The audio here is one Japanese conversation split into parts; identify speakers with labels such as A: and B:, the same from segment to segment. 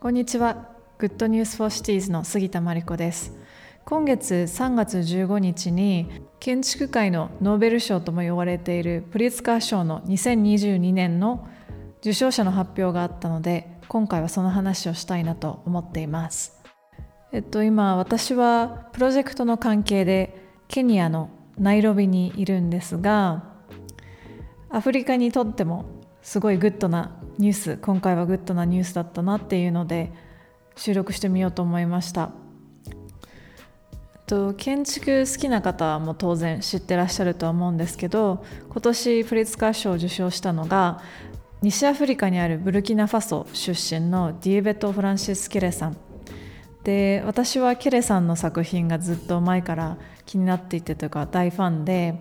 A: こんにちは。 Good News for Cities の杉田真理子です。今月3月15日に建築界のノーベル賞とも呼ばれているプリツカー賞の2022年の受賞者の発表があったので今回はその話をしたいなと思っています。えっと今私はプロジェクトの関係でケニアのナイロビにいるんですがアフリカにとってもすごいグッドなニュース今回はグッドなニュースだったなっていうので収録してみようと思いました。と建築好きな方も当然知ってらっしゃるとは思うんですけど今年プリツカー賞を受賞したのが西アフリカにあるブルキナファソ出身のディエベト・フランシス・ケレさん。で私はケレさんの作品がずっと前から気になっていてというか大ファンで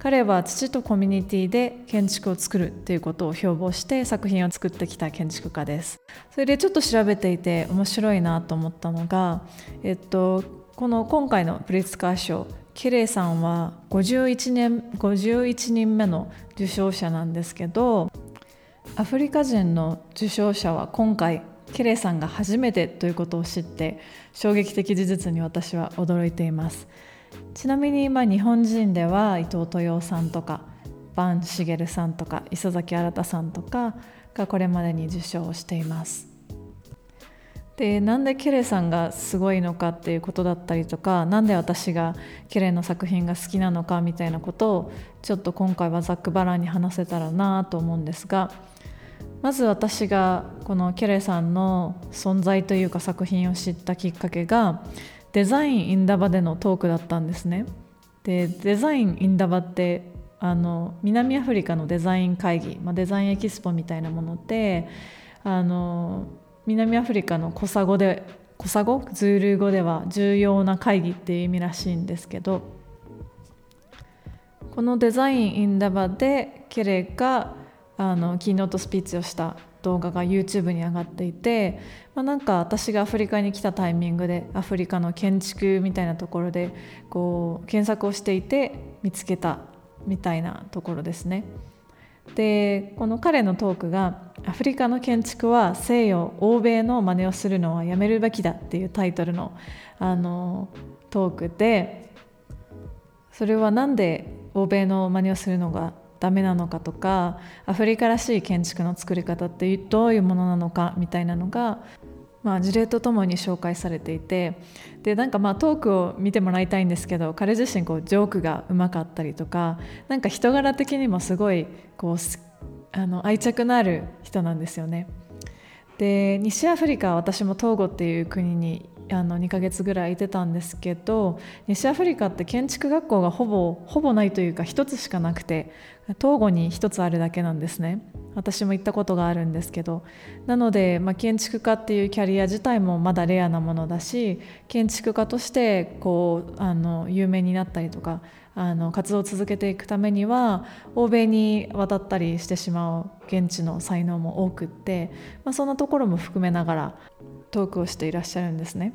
A: 彼は土とコミュニティで建築を作るっていうことを標榜して作品を作ってきた建築家です。それでちょっと調べていて面白いなと思ったのが、えっと、この今回のプリツカー賞ケレイさんは51年51人目の受賞者なんですけどアフリカ人の受賞者は今回ケレイさんが初めてということを知って衝撃的事実に私は驚いています。ちなみにまあ日本人では伊藤豊さんとか坂茂さんとか磯崎新さんとかがこれまでに受賞しています。でなんでケレさんがすごいのかっていうことだったりとか何で私がケレの作品が好きなのかみたいなことをちょっと今回はざっくばらんに話せたらなと思うんですがまず私がこのケレさんの存在というか作品を知ったきっかけがデザインインダバでのトークだったんですね。でデザインインダバってあの南アフリカのデザイン会議、まあ、デザインエキスポみたいなものであの南アフリカのコサ語でコサ語ズール語では重要な会議っていう意味らしいんですけどこのデザインインダバでケレがあのキーノートスピーチをした動画が YouTube に上がっていて、まあ、なんか私がアフリカに来たタイミングでアフリカの建築みたいなところでこう検索をしていて見つけたみたいなところですね。でこの彼のトークが「アフリカの建築は西洋欧米の真似をするのはやめるべきだ」っていうタイトルのあのトークでそれは何で欧米の真似をするのがダメなのかとかアフリカらしい建築の作り方ってどういうものなのかみたいなのが、まあ、事例とともに紹介されていてでなんかまあトークを見てもらいたいんですけど彼自身こうジョークがうまかったりとかなんか人柄的にもすごいこうあの愛着のある人なんですよね。で西アフリカ私もトーゴっていう国にあの2ヶ月ぐらいいてたんですけど西アフリカって建築学校がほぼほぼないというか1つしかなくて東郷に1つあるだけなんですね私も行ったことがあるんですけどなので、まあ、建築家っていうキャリア自体もまだレアなものだし建築家としてこうあの有名になったりとかあの活動を続けていくためには欧米に渡ったりしてしまう現地の才能も多くって、まあ、そんなところも含めながらトークをしていらっしゃるんですね。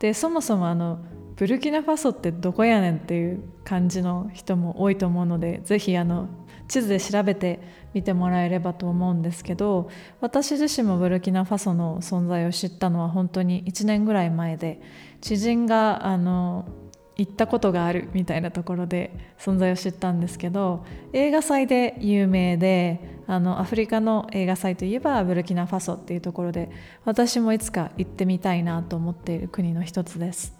A: でそもそもあのブルキナファソってどこやねんっていう感じの人も多いと思うのでぜひあの地図で調べてみてもらえればと思うんですけど私自身もブルキナファソの存在を知ったのは本当に1年ぐらい前で知人があの行ったことがあるみたいなところで存在を知ったんですけど映画祭で有名であのアフリカの映画祭といえばブルキナファソっていうところで私もいつか行ってみたいなと思っている国の一つです。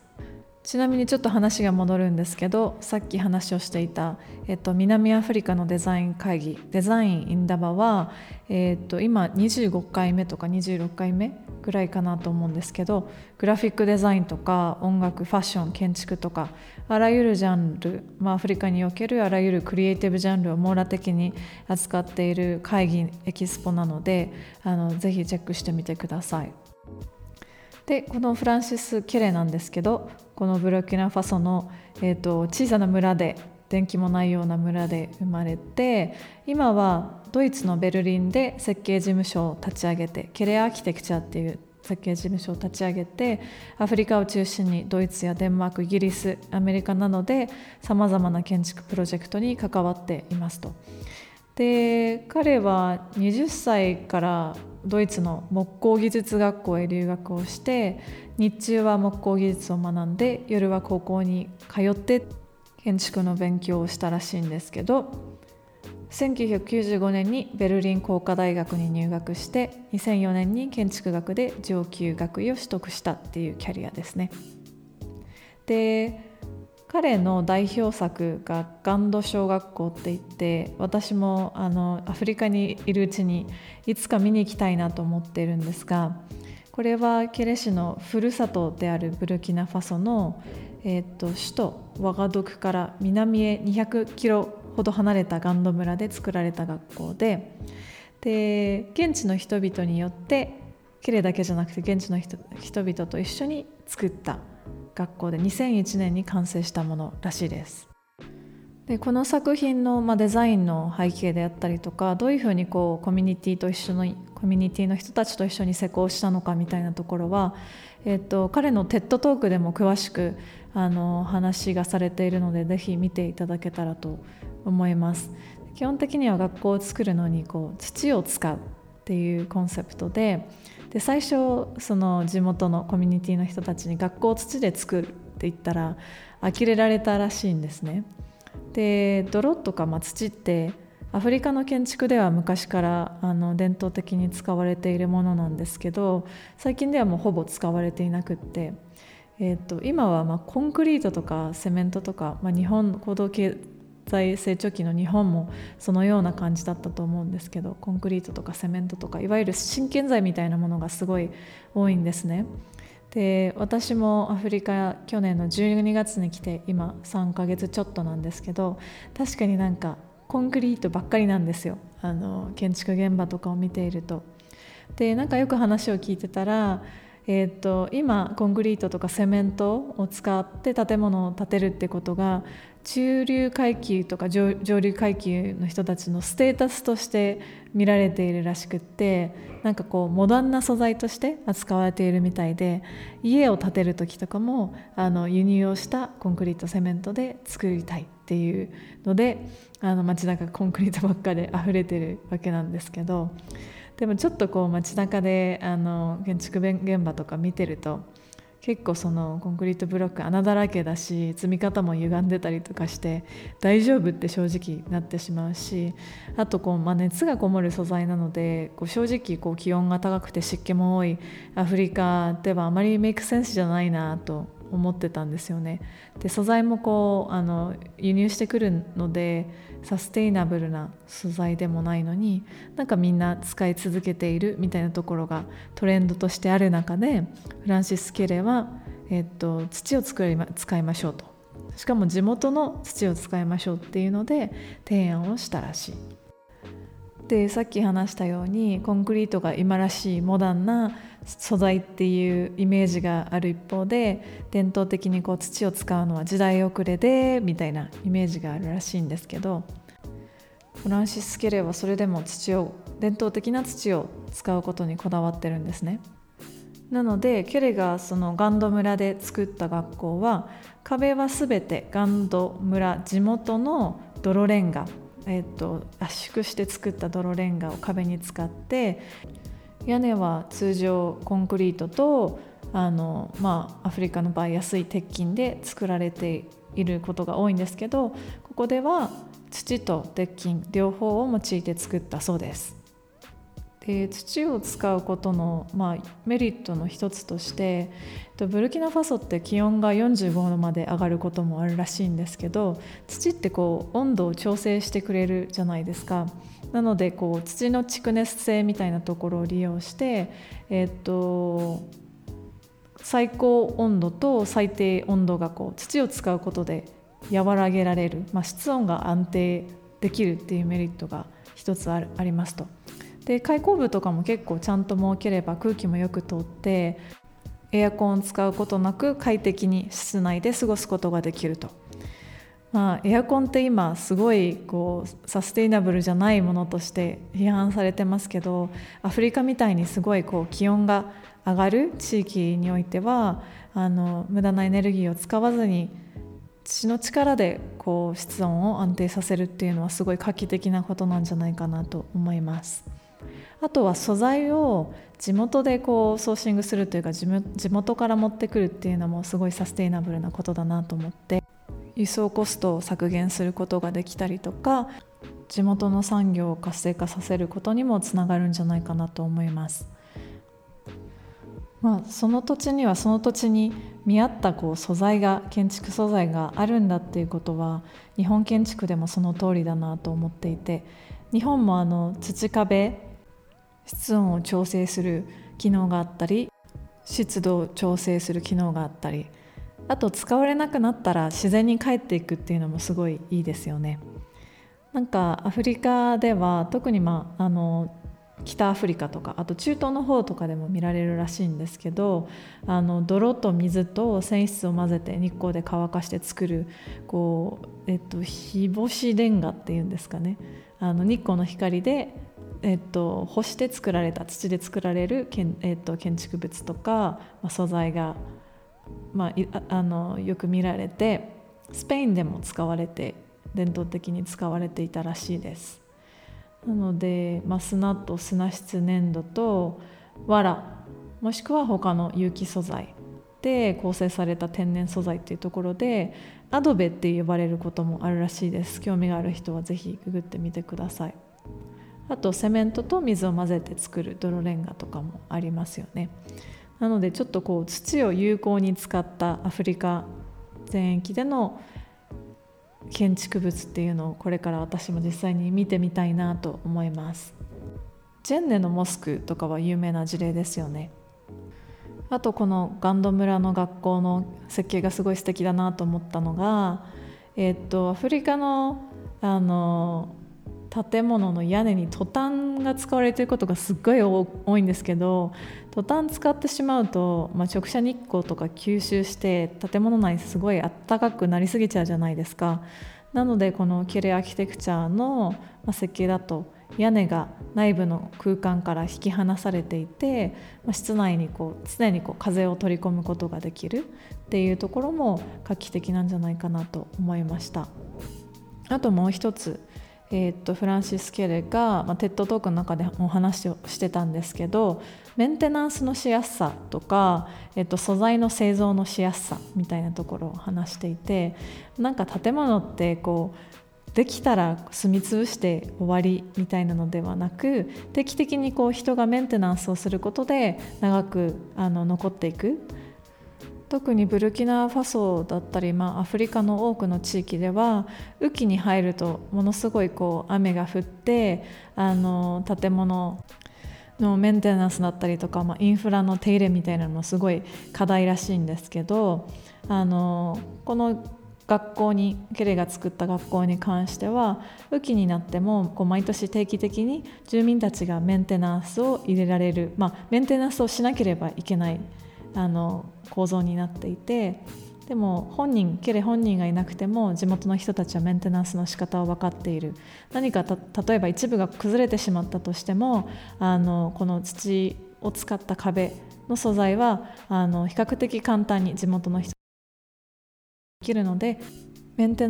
A: ちなみにちょっと話が戻るんですけどさっき話をしていた、えっと、南アフリカのデザイン会議デザインインダバは、えっと、今25回目とか26回目ぐらいかなと思うんですけどグラフィックデザインとか音楽ファッション建築とかあらゆるジャンル、まあ、アフリカにおけるあらゆるクリエイティブジャンルを網羅的に扱っている会議エキスポなのであのぜひチェックしてみてください。でこのフランシス・ケレなんですけどこのブルキナファソの、えーと、小さな村で電気もないような村で生まれて今はドイツのベルリンで設計事務所を立ち上げてケレアーキテクチャっていう設計事務所を立ち上げてアフリカを中心にドイツやデンマークイギリスアメリカなどでさまざまな建築プロジェクトに関わっていますと。で彼は20歳からドイツの木工技術学校へ留学をして日中は木工技術を学んで夜は高校に通って建築の勉強をしたらしいんですけど1995年にベルリン工科大学に入学して2004年に建築学で上級学位を取得したっていうキャリアですね。で彼の代表作がガンド小学校って言って私もあのアフリカにいるうちにいつか見に行きたいなと思っているんですがこれはケレ氏のふるさとであるブルキナファソの、えー、と首都ワガドクから南へ200キロほど離れたガンド村で作られた学校でで現地の人々によってケレだけじゃなくて現地の人々と一緒に作った。学校で2001年に完成したものらしいです。でこの作品の、まあ、デザインの背景であったりとかどういうふうにこうコミュニティと一緒のコミュニティの人たちと一緒に施工したのかみたいなところは、えーと、彼の TED トークでも詳しくあの話がされているのでぜひ見ていただけたらと思います基本的には学校を作るのにこう土を使うっていうコンセプトでで最初その地元のコミュニティの人たちに学校を土で作るって言ったら呆れられたらしいんですね。で泥とか、まあ、土ってアフリカの建築では昔からあの伝統的に使われているものなんですけど最近ではもうほぼ使われていなくって、えーと、今はまコンクリートとかセメントとか、まあ、日本行動経済成長期の日本もそのような感じだったと思うんですけどコンクリートとかセメントとかいわゆる新建材みたいなものがすごい多いんですね。で私もアフリカ去年の12月に来て今3ヶ月ちょっとなんですけど確かになんかコンクリートばっかりなんですよあの建築現場とかを見ていると。でなんかよく話を聞いてたらえーと、今コンクリートとかセメントを使って建物を建てるってことが中流階級とか上流階級の人たちのステータスとして見られているらしくってなんかこうモダンな素材として扱われているみたいで家を建てる時とかもあの輸入をしたコンクリートセメントで作りたいっていうのであの街中コンクリートばっかで溢れてるわけなんですけど。でもちょっとこう街中であの建築現場とか見てると結構そのコンクリートブロック穴だらけだし積み方も歪んでたりとかして大丈夫って正直なってしまうしあとこう、まあ、熱がこもる素材なのでこう正直こう気温が高くて湿気も多いアフリカではあまりメイクセンスじゃないなと思ってたんですよね。で素材もこうあの輸入してくるのでサステイナブルな素材でもないのになんかみんな使い続けているみたいなところがトレンドとしてある中でフランシス・ケレは、えっと、土を作り、ま、使いましょうとしかも地元の土を使いましょうっていうので提案をしたらしい。でさっき話したようにコンクリートが今らしいモダンな素材っていうイメージがある一方で伝統的にこう土を使うのは時代遅れでみたいなイメージがあるらしいんですけどフランシス・ケレはそれでも土を伝統的な土を使うことにこだわってるんですね。なのでケレがそのガンド村で作った学校は壁は全てガンド村地元の泥レンガ、えーと圧縮して作った泥レンガを壁に使って屋根は通常コンクリートとあの、まあ、アフリカの場合安い鉄筋で作られていることが多いんですけどここでは土と鉄筋両方を用いて作ったそうです。で土を使うことの、まあ、メリットの一つとしてブルキナファソって気温が45度まで上がることもあるらしいんですけど土ってこう温度を調整してくれるじゃないですか。なのでこう土の蓄熱性みたいなところを利用して、えーと、最高温度と最低温度がこう土を使うことで和らげられる、まあ、室温が安定できるっていうメリットが一つありますと。で開口部とかも結構ちゃんと設ければ空気もよく通ってエアコンを使うことなく快適に室内で過ごすことができると。まあ、エアコンって今すごいこうサステイナブルじゃないものとして批判されてますけどアフリカみたいにすごいこう気温が上がる地域においてはあの無駄なエネルギーを使わずに土の力でこう室温を安定させるっていうのはすごい画期的なことなんじゃないかなと思います。あとは素材を地元でこうソーシングするというか地元から持ってくるっていうのもすごいサステイナブルなことだなと思って輸送コストを削減することができたりとか地元の産業を活性化させることにもつながるんじゃないかなと思います。まあ、その土地にはその土地に見合ったこう素材が建築素材があるんだっていうことは日本建築でもその通りだなと思っていて日本もあの土壁室温を調整する機能があったり湿度を調整する機能があったりあと使われなくなったら自然に帰っていくっていうのもすごいいいですよね。なんかアフリカでは特に、まあ、あの北アフリカとかあと中東の方とかでも見られるらしいんですけどあの泥と水と繊維質を混ぜて日光で乾かして作るこう、えっと、日干しレンガっていうんですかねあの日光の光でえっと、干して作られた土で作られる建,、えっと、建築物とか、まあ、素材が、まあ、あのよく見られてスペインでも使われて伝統的に使われていたらしいです。なので、まあ、砂と砂質粘土と藁もしくは他の有機素材で構成された天然素材っていうところでアドベって呼ばれることもあるらしいです。興味がある人は是非ググってみてください。あとセメントと水を混ぜて作る泥レンガとかもありますよね。なのでちょっとこう土を有効に使ったアフリカ全域での建築物っていうのをこれから私も実際に見てみたいなと思います。ジェンネのモスクとかは有名な事例ですよね。あとこのガンド村の学校の設計がすごい素敵だなと思ったのがえっとアフリカのあの建物の屋根にトタンが使われていることがすっごい多いんですけどトタン使ってしまうと、まあ、直射日光とか吸収して建物内すごいあったかくなりすぎちゃうじゃないですか。なのでこのキレアーキテクチャの設計だと屋根が内部の空間から引き離されていてま室内にこう常にこう風を取り込むことができるっていうところも画期的なんじゃないかなと思いました。あともう一つえー、とフランシス・ケレが、まあ、テッドトークの中でお話をしてたんですけどメンテナンスのしやすさとか、えー、と素材の製造のしやすさみたいなところを話していてなんか建物ってこうできたら住み潰して終わりみたいなのではなく定期的にこう人がメンテナンスをすることで長くあの残っていく特にブルキナファソだったり、まあ、アフリカの多くの地域では雨季に入るとものすごいこう雨が降ってあの建物のメンテナンスだったりとか、まあ、インフラの手入れみたいなのもすごい課題らしいんですけどあのこの学校にケレが作った学校に関しては雨季になってもこう毎年定期的に住民たちがメンテナンスを入れられる、まあ、メンテナンスをしなければいけないあの構造になっていてでも本人ケレ本人がいなくても地元の人たちはメンテナンスの仕方を分かっている。何か例えば一部が崩れてしまったとしてもあのこの土を使った壁の素材はあの比較的簡単に地元の人できるのでメンテナン